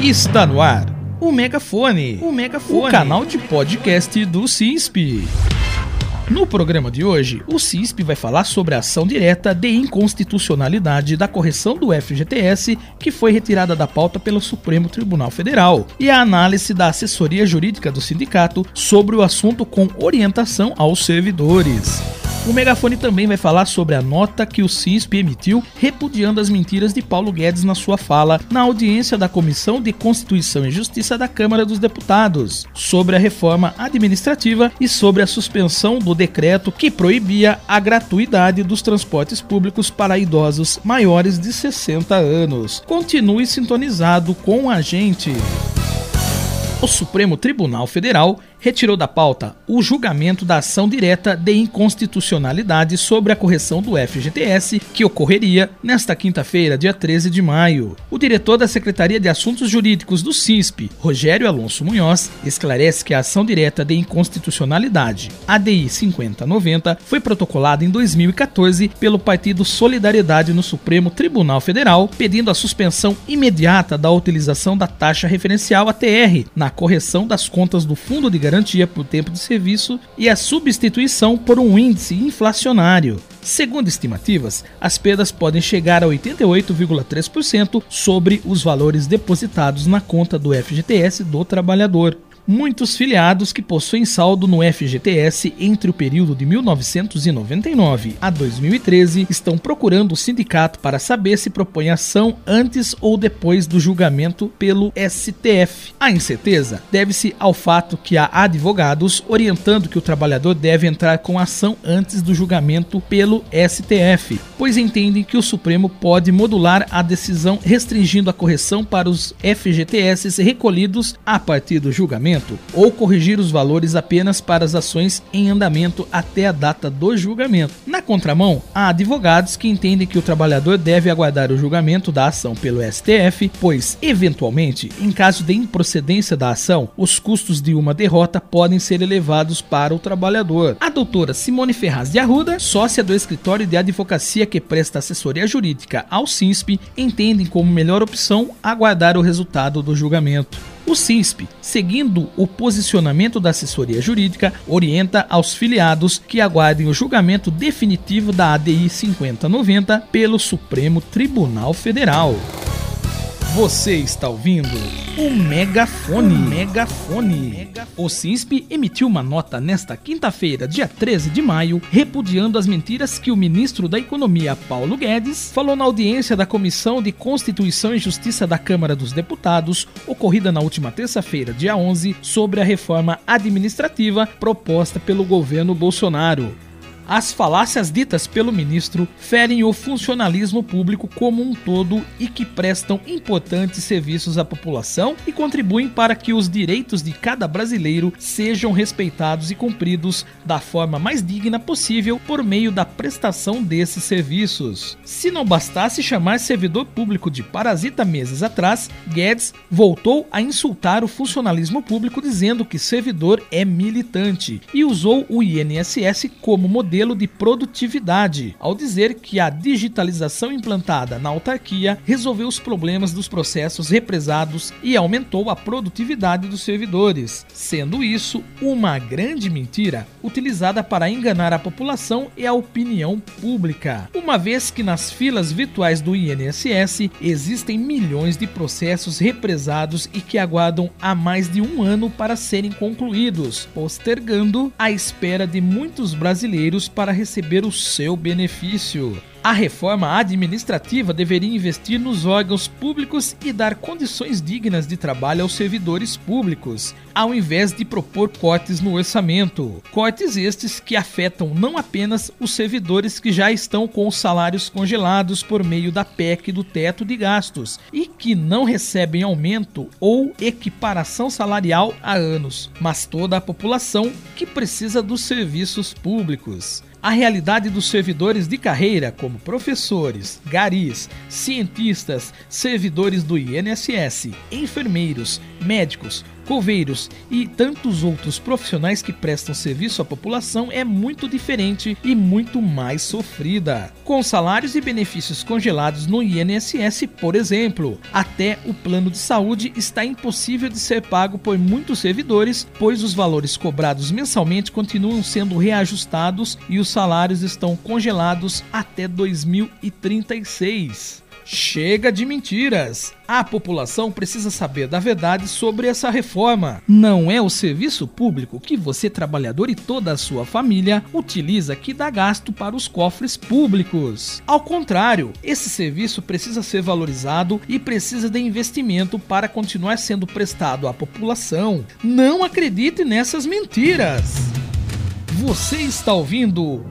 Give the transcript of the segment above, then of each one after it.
Está no ar o Megafone, o Megafone, o canal de podcast do CISP. No programa de hoje, o CISP vai falar sobre a ação direta de inconstitucionalidade da correção do FGTS que foi retirada da pauta pelo Supremo Tribunal Federal e a análise da assessoria jurídica do sindicato sobre o assunto com orientação aos servidores. O megafone também vai falar sobre a nota que o CISP emitiu repudiando as mentiras de Paulo Guedes na sua fala na audiência da Comissão de Constituição e Justiça da Câmara dos Deputados, sobre a reforma administrativa e sobre a suspensão do decreto que proibia a gratuidade dos transportes públicos para idosos maiores de 60 anos. Continue sintonizado com a gente. O Supremo Tribunal Federal retirou da pauta o julgamento da ação direta de inconstitucionalidade sobre a correção do FGTS, que ocorreria nesta quinta-feira, dia 13 de maio. O diretor da Secretaria de Assuntos Jurídicos do CISP, Rogério Alonso Munhoz, esclarece que a ação direta de inconstitucionalidade, ADI 5090, foi protocolada em 2014 pelo Partido Solidariedade no Supremo Tribunal Federal, pedindo a suspensão imediata da utilização da taxa referencial ATR na correção das contas do Fundo de Garantia por tempo de serviço e a substituição por um índice inflacionário. Segundo estimativas, as perdas podem chegar a 88,3% sobre os valores depositados na conta do FGTS do trabalhador muitos filiados que possuem saldo no FGTS entre o período de 1999 a 2013 estão procurando o sindicato para saber se propõe ação antes ou depois do julgamento pelo STF. A incerteza deve-se ao fato que há advogados orientando que o trabalhador deve entrar com ação antes do julgamento pelo STF, pois entendem que o Supremo pode modular a decisão restringindo a correção para os FGTS recolhidos a partir do julgamento ou corrigir os valores apenas para as ações em andamento até a data do julgamento. Na contramão, há advogados que entendem que o trabalhador deve aguardar o julgamento da ação pelo STF, pois, eventualmente, em caso de improcedência da ação, os custos de uma derrota podem ser elevados para o trabalhador. A doutora Simone Ferraz de Arruda, sócia do escritório de advocacia que presta assessoria jurídica ao SINSP, entendem como melhor opção aguardar o resultado do julgamento. O CISP, seguindo o posicionamento da assessoria jurídica, orienta aos filiados que aguardem o julgamento definitivo da ADI 5090 pelo Supremo Tribunal Federal. Você está ouvindo o Megafone. O Megafone. O CISP emitiu uma nota nesta quinta-feira, dia 13 de maio, repudiando as mentiras que o ministro da Economia, Paulo Guedes, falou na audiência da Comissão de Constituição e Justiça da Câmara dos Deputados, ocorrida na última terça-feira, dia 11, sobre a reforma administrativa proposta pelo governo Bolsonaro. As falácias ditas pelo ministro ferem o funcionalismo público como um todo e que prestam importantes serviços à população e contribuem para que os direitos de cada brasileiro sejam respeitados e cumpridos da forma mais digna possível por meio da prestação desses serviços. Se não bastasse chamar servidor público de parasita meses atrás, Guedes voltou a insultar o funcionalismo público dizendo que servidor é militante e usou o INSS como modelo modelo de produtividade, ao dizer que a digitalização implantada na autarquia resolveu os problemas dos processos represados e aumentou a produtividade dos servidores, sendo isso uma grande mentira utilizada para enganar a população e a opinião pública, uma vez que nas filas virtuais do INSS existem milhões de processos represados e que aguardam há mais de um ano para serem concluídos, postergando a espera de muitos brasileiros para receber o seu benefício. A reforma administrativa deveria investir nos órgãos públicos e dar condições dignas de trabalho aos servidores públicos, ao invés de propor cortes no orçamento. Cortes estes que afetam não apenas os servidores que já estão com os salários congelados por meio da PEC do teto de gastos e que não recebem aumento ou equiparação salarial há anos, mas toda a população que precisa dos serviços públicos a realidade dos servidores de carreira, como professores, garis, cientistas, servidores do INSS, enfermeiros, médicos, coveiros e tantos outros profissionais que prestam serviço à população é muito diferente e muito mais sofrida. Com salários e benefícios congelados no INSS, por exemplo, até o plano de saúde está impossível de ser pago por muitos servidores, pois os valores cobrados mensalmente continuam sendo reajustados e os salários estão congelados até 2036. Chega de mentiras! A população precisa saber da verdade sobre essa reforma. Não é o serviço público que você, trabalhador e toda a sua família, utiliza que dá gasto para os cofres públicos. Ao contrário, esse serviço precisa ser valorizado e precisa de investimento para continuar sendo prestado à população. Não acredite nessas mentiras! Você está ouvindo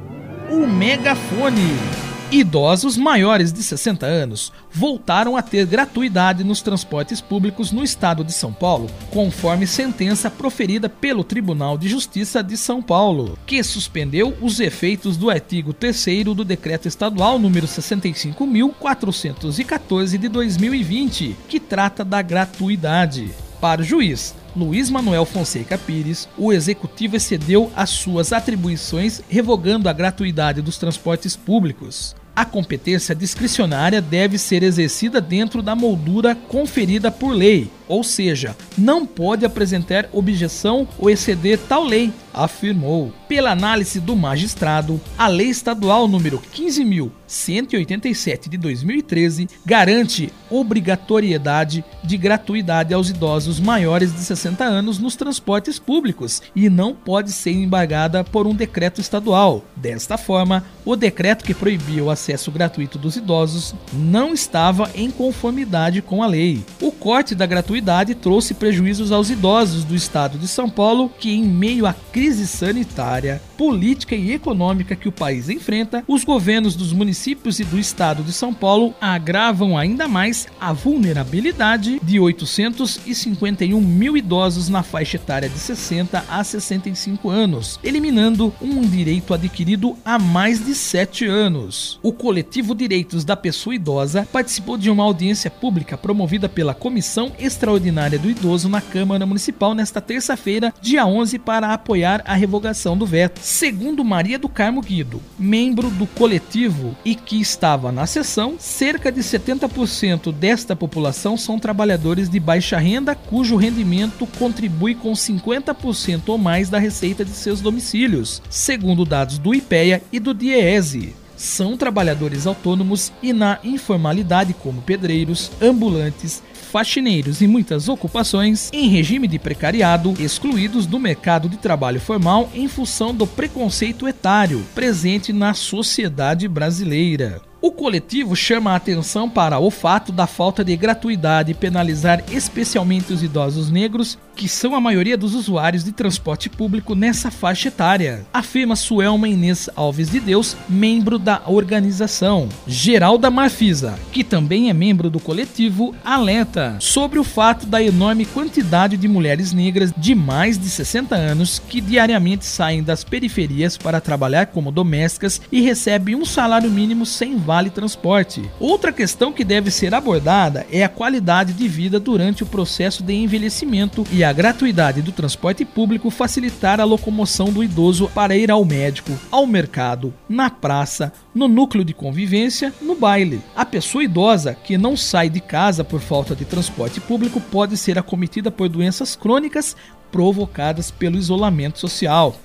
o Megafone. Idosos maiores de 60 anos voltaram a ter gratuidade nos transportes públicos no estado de São Paulo, conforme sentença proferida pelo Tribunal de Justiça de São Paulo, que suspendeu os efeitos do artigo 3 do Decreto Estadual número 65.414 de 2020, que trata da gratuidade. Para o juiz, Luiz Manuel Fonseca Pires, o executivo excedeu as suas atribuições, revogando a gratuidade dos transportes públicos. A competência discricionária deve ser exercida dentro da moldura conferida por lei, ou seja, não pode apresentar objeção ou exceder tal lei, afirmou. Pela análise do magistrado, a Lei Estadual número 15.187 de 2013 garante obrigatoriedade de gratuidade aos idosos maiores de 60 anos nos transportes públicos e não pode ser embargada por um decreto estadual. Desta forma, o decreto que proibia o acesso gratuito dos idosos não estava em conformidade com a lei. O corte da gratuidade trouxe prejuízos aos idosos do estado de São Paulo, que, em meio à crise sanitária, política e econômica que o país enfrenta, os governos dos municípios e do estado de São Paulo agravam ainda mais a vulnerabilidade de 851 mil idosos na faixa etária de 60 a 65 anos, eliminando um direito adquirido há mais de sete anos. O coletivo Direitos da Pessoa Idosa participou de uma audiência pública promovida pela Comissão Extraordinária do Idoso na Câmara Municipal nesta terça-feira, dia 11, para apoiar a revogação do veto. Segundo Maria do Carmo Guido, membro do coletivo e que estava na sessão, cerca de 70% desta população são trabalhadores de baixa renda cujo rendimento contribui com 50% ou mais da receita de seus domicílios, segundo dados do IPEA e do DIEESE são trabalhadores autônomos e na informalidade, como pedreiros, ambulantes, faxineiros e muitas ocupações em regime de precariado, excluídos do mercado de trabalho formal em função do preconceito etário presente na sociedade brasileira. O coletivo chama a atenção para o fato da falta de gratuidade penalizar especialmente os idosos negros, que são a maioria dos usuários de transporte público nessa faixa etária, afirma Suelma Inês Alves de Deus, membro da organização. Geralda Marfisa, que também é membro do coletivo, alerta sobre o fato da enorme quantidade de mulheres negras de mais de 60 anos que diariamente saem das periferias para trabalhar como domésticas e recebem um salário mínimo sem vale transporte. Outra questão que deve ser abordada é a qualidade de vida durante o processo de envelhecimento e a gratuidade do transporte público facilitar a locomoção do idoso para ir ao médico, ao mercado, na praça, no núcleo de convivência, no baile. A pessoa idosa que não sai de casa por falta de transporte público pode ser acometida por doenças crônicas provocadas pelo isolamento social.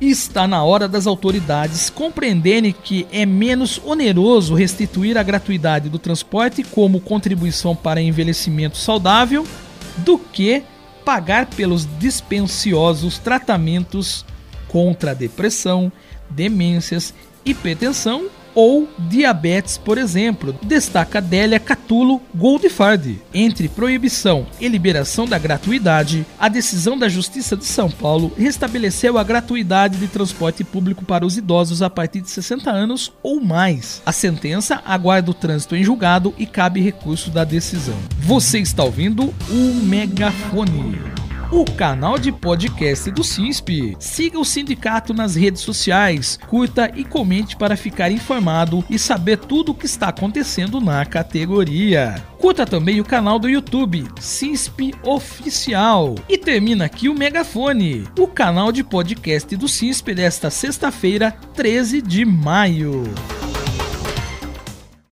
Está na hora das autoridades compreenderem que é menos oneroso restituir a gratuidade do transporte como contribuição para envelhecimento saudável do que pagar pelos dispensiosos tratamentos contra depressão, demências, hipertensão ou diabetes, por exemplo, destaca Délia Catulo Goldfarb. Entre proibição e liberação da gratuidade, a decisão da Justiça de São Paulo restabeleceu a gratuidade de transporte público para os idosos a partir de 60 anos ou mais. A sentença aguarda o trânsito em julgado e cabe recurso da decisão. Você está ouvindo o Megafone. O canal de podcast do CISP. Siga o sindicato nas redes sociais, curta e comente para ficar informado e saber tudo o que está acontecendo na categoria. Curta também o canal do YouTube, CISP Oficial. E termina aqui o Megafone, o canal de podcast do CISP desta sexta-feira, 13 de maio.